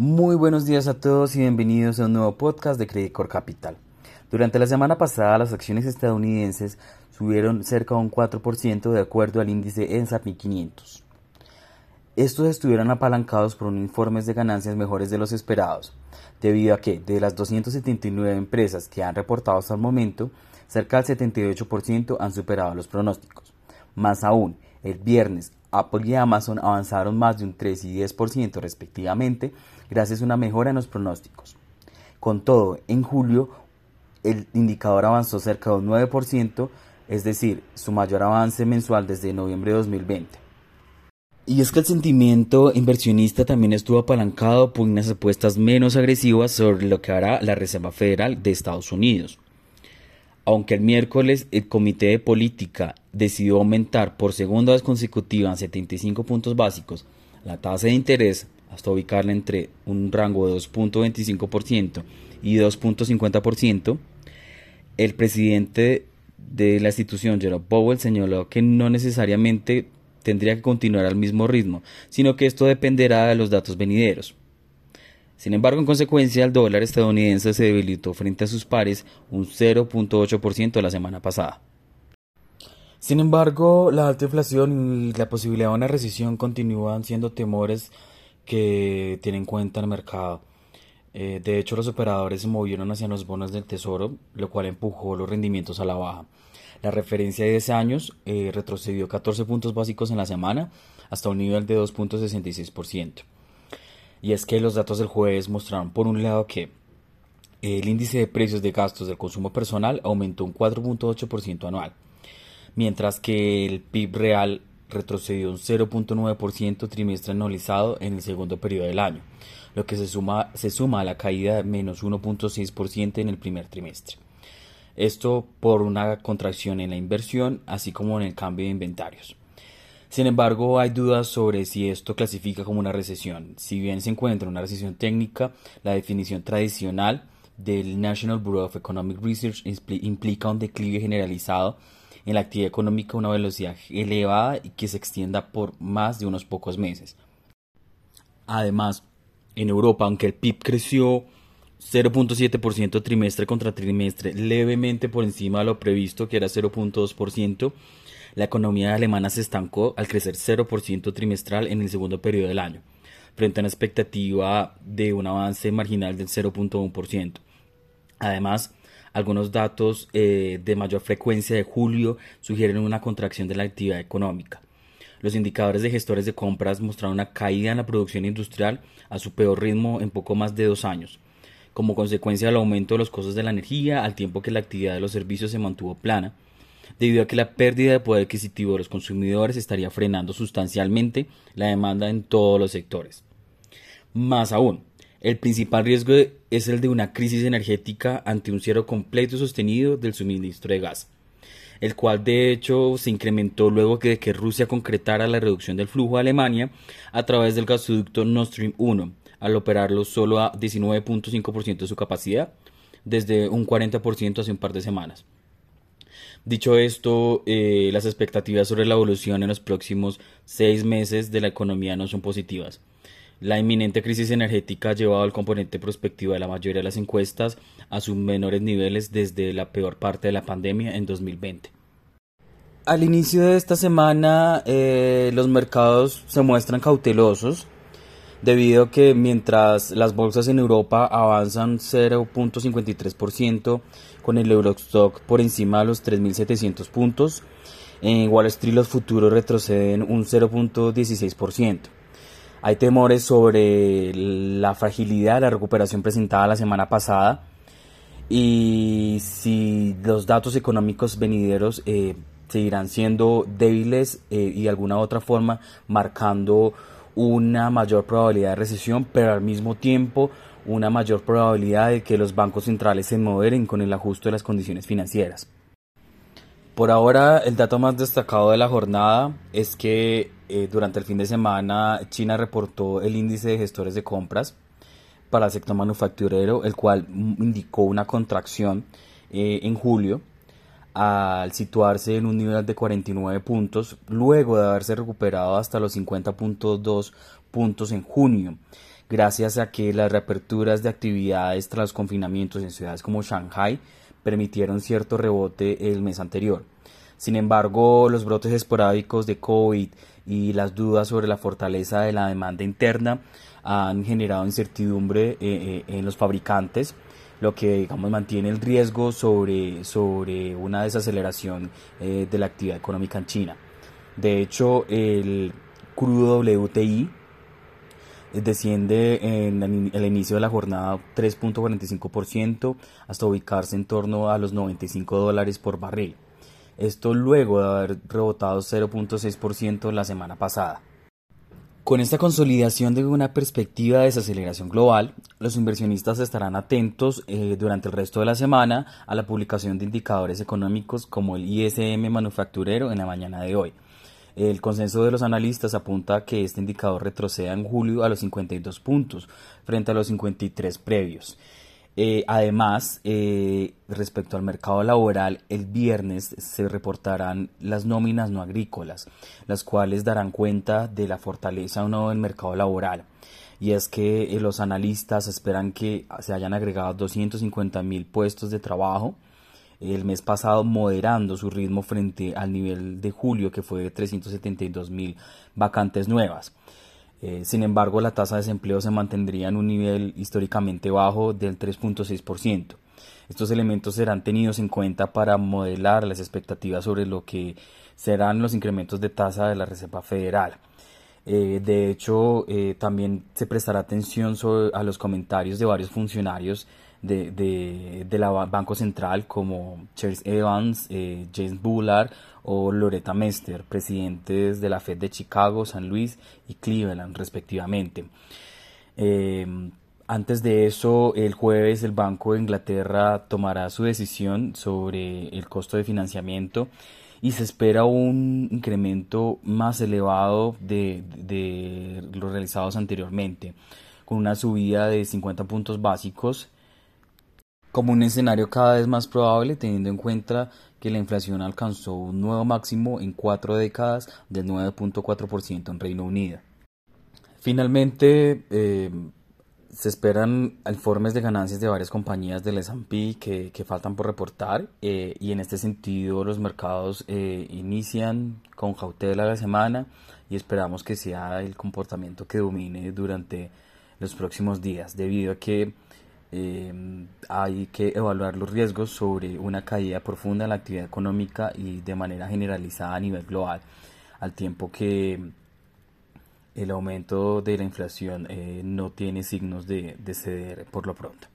Muy buenos días a todos y bienvenidos a un nuevo podcast de Credit Core Capital. Durante la semana pasada las acciones estadounidenses subieron cerca de un 4% de acuerdo al índice S&P 500. Estos estuvieron apalancados por un informes de ganancias mejores de los esperados, debido a que de las 279 empresas que han reportado hasta el momento, cerca del 78% han superado los pronósticos. Más aún, el viernes Apple y Amazon avanzaron más de un 3 y 10% respectivamente, gracias a una mejora en los pronósticos. Con todo, en julio el indicador avanzó cerca de un 9%, es decir, su mayor avance mensual desde noviembre de 2020. Y es que el sentimiento inversionista también estuvo apalancado por unas apuestas menos agresivas sobre lo que hará la Reserva Federal de Estados Unidos. Aunque el miércoles el Comité de Política decidió aumentar por segunda vez consecutiva en 75 puntos básicos la tasa de interés hasta ubicarla entre un rango de 2.25% y 2.50%, el presidente de la institución, Jerome Powell, señaló que no necesariamente tendría que continuar al mismo ritmo, sino que esto dependerá de los datos venideros. Sin embargo, en consecuencia, el dólar estadounidense se debilitó frente a sus pares un 0.8% la semana pasada. Sin embargo, la alta inflación y la posibilidad de una recesión continúan siendo temores que tiene en cuenta el mercado. Eh, de hecho, los operadores se movieron hacia los bonos del tesoro, lo cual empujó los rendimientos a la baja. La referencia de 10 años eh, retrocedió 14 puntos básicos en la semana hasta un nivel de 2.66%. Y es que los datos del jueves mostraron por un lado que el índice de precios de gastos del consumo personal aumentó un 4.8% anual, mientras que el PIB real retrocedió un 0.9% trimestre anualizado en el segundo periodo del año, lo que se suma, se suma a la caída de menos 1.6% en el primer trimestre. Esto por una contracción en la inversión, así como en el cambio de inventarios. Sin embargo, hay dudas sobre si esto clasifica como una recesión. Si bien se encuentra una recesión técnica, la definición tradicional del National Bureau of Economic Research implica un declive generalizado en la actividad económica a una velocidad elevada y que se extienda por más de unos pocos meses. Además, en Europa, aunque el PIB creció 0.7% trimestre contra trimestre, levemente por encima de lo previsto, que era 0.2%, la economía alemana se estancó al crecer 0% trimestral en el segundo periodo del año, frente a una expectativa de un avance marginal del 0.1%. Además, algunos datos eh, de mayor frecuencia de julio sugieren una contracción de la actividad económica. Los indicadores de gestores de compras mostraron una caída en la producción industrial a su peor ritmo en poco más de dos años, como consecuencia del aumento de los costos de la energía, al tiempo que la actividad de los servicios se mantuvo plana, debido a que la pérdida de poder adquisitivo de los consumidores estaría frenando sustancialmente la demanda en todos los sectores. Más aún, el principal riesgo es el de una crisis energética ante un cierre completo y sostenido del suministro de gas, el cual de hecho se incrementó luego de que Rusia concretara la reducción del flujo a Alemania a través del gasoducto Nord Stream 1, al operarlo solo a 19.5% de su capacidad, desde un 40% hace un par de semanas. Dicho esto, eh, las expectativas sobre la evolución en los próximos seis meses de la economía no son positivas. La inminente crisis energética ha llevado al componente prospectivo de la mayoría de las encuestas a sus menores niveles desde la peor parte de la pandemia en 2020. Al inicio de esta semana eh, los mercados se muestran cautelosos debido a que mientras las bolsas en Europa avanzan 0.53% con el Eurostock por encima de los 3.700 puntos, en Wall Street los futuros retroceden un 0.16%. Hay temores sobre la fragilidad de la recuperación presentada la semana pasada y si los datos económicos venideros eh, seguirán siendo débiles eh, y de alguna otra forma marcando una mayor probabilidad de recesión, pero al mismo tiempo una mayor probabilidad de que los bancos centrales se moderen con el ajuste de las condiciones financieras. Por ahora, el dato más destacado de la jornada es que eh, durante el fin de semana China reportó el índice de gestores de compras para el sector manufacturero, el cual indicó una contracción eh, en julio al situarse en un nivel de 49 puntos, luego de haberse recuperado hasta los 50.2 puntos en junio, gracias a que las reaperturas de actividades tras los confinamientos en ciudades como Shanghai permitieron cierto rebote el mes anterior. Sin embargo, los brotes esporádicos de COVID y las dudas sobre la fortaleza de la demanda interna han generado incertidumbre eh, eh, en los fabricantes, lo que digamos mantiene el riesgo sobre, sobre una desaceleración eh, de la actividad económica en China. De hecho, el crudo WTI desciende en el inicio de la jornada 3.45% hasta ubicarse en torno a los 95 dólares por barril. Esto luego de haber rebotado 0.6% la semana pasada. Con esta consolidación de una perspectiva de desaceleración global, los inversionistas estarán atentos eh, durante el resto de la semana a la publicación de indicadores económicos como el ISM manufacturero en la mañana de hoy. El consenso de los analistas apunta a que este indicador retroceda en julio a los 52 puntos frente a los 53 previos. Eh, además, eh, respecto al mercado laboral, el viernes se reportarán las nóminas no agrícolas, las cuales darán cuenta de la fortaleza o no del mercado laboral. Y es que eh, los analistas esperan que se hayan agregado 250 mil puestos de trabajo el mes pasado moderando su ritmo frente al nivel de julio que fue de 372 mil vacantes nuevas. Eh, sin embargo, la tasa de desempleo se mantendría en un nivel históricamente bajo del 3.6%. Estos elementos serán tenidos en cuenta para modelar las expectativas sobre lo que serán los incrementos de tasa de la Reserva Federal. Eh, de hecho, eh, también se prestará atención a los comentarios de varios funcionarios de, de, la Banco Central como Charles Evans, eh, James Bullard o Loretta Mester, presidentes de la Fed de Chicago, San Luis y Cleveland respectivamente. Em, antes de eso, el jueves el Banco de Inglaterra tomará su decisión sobre el costo de financiamiento y se espera un incremento más elevado de, de los realizados anteriormente, con una subida de 50 puntos básicos como un escenario cada vez más probable teniendo en cuenta que la inflación alcanzó un nuevo máximo en cuatro décadas del 9.4% en Reino Unido. Finalmente, eh, se esperan informes de ganancias de varias compañías del S&P que, faltan por reportar eh, y en este sentido los mercados eh, inician con cautela la semana y esperamos que sea el comportamiento que domine durante los próximos días debido a que eh, hay que evaluar los riesgos sobre una caída profunda en la actividad económica y de manera generalizada a nivel global, al tiempo que el aumento de la inflación eh, no tiene signos de, de ceder por lo pronto.